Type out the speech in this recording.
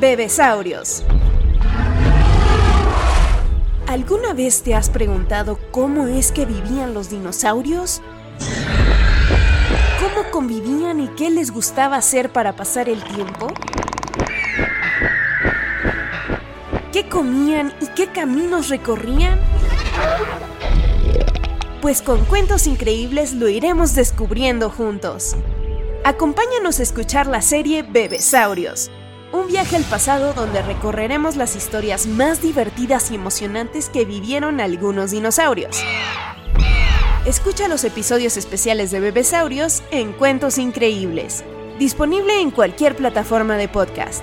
Bebesaurios. ¿Alguna vez te has preguntado cómo es que vivían los dinosaurios? ¿Cómo convivían y qué les gustaba hacer para pasar el tiempo? ¿Qué comían y qué caminos recorrían? Pues con cuentos increíbles lo iremos descubriendo juntos. Acompáñanos a escuchar la serie Bebesaurios un viaje al pasado donde recorreremos las historias más divertidas y emocionantes que vivieron algunos dinosaurios. Escucha los episodios especiales de Bebesaurios en Cuentos Increíbles, disponible en cualquier plataforma de podcast.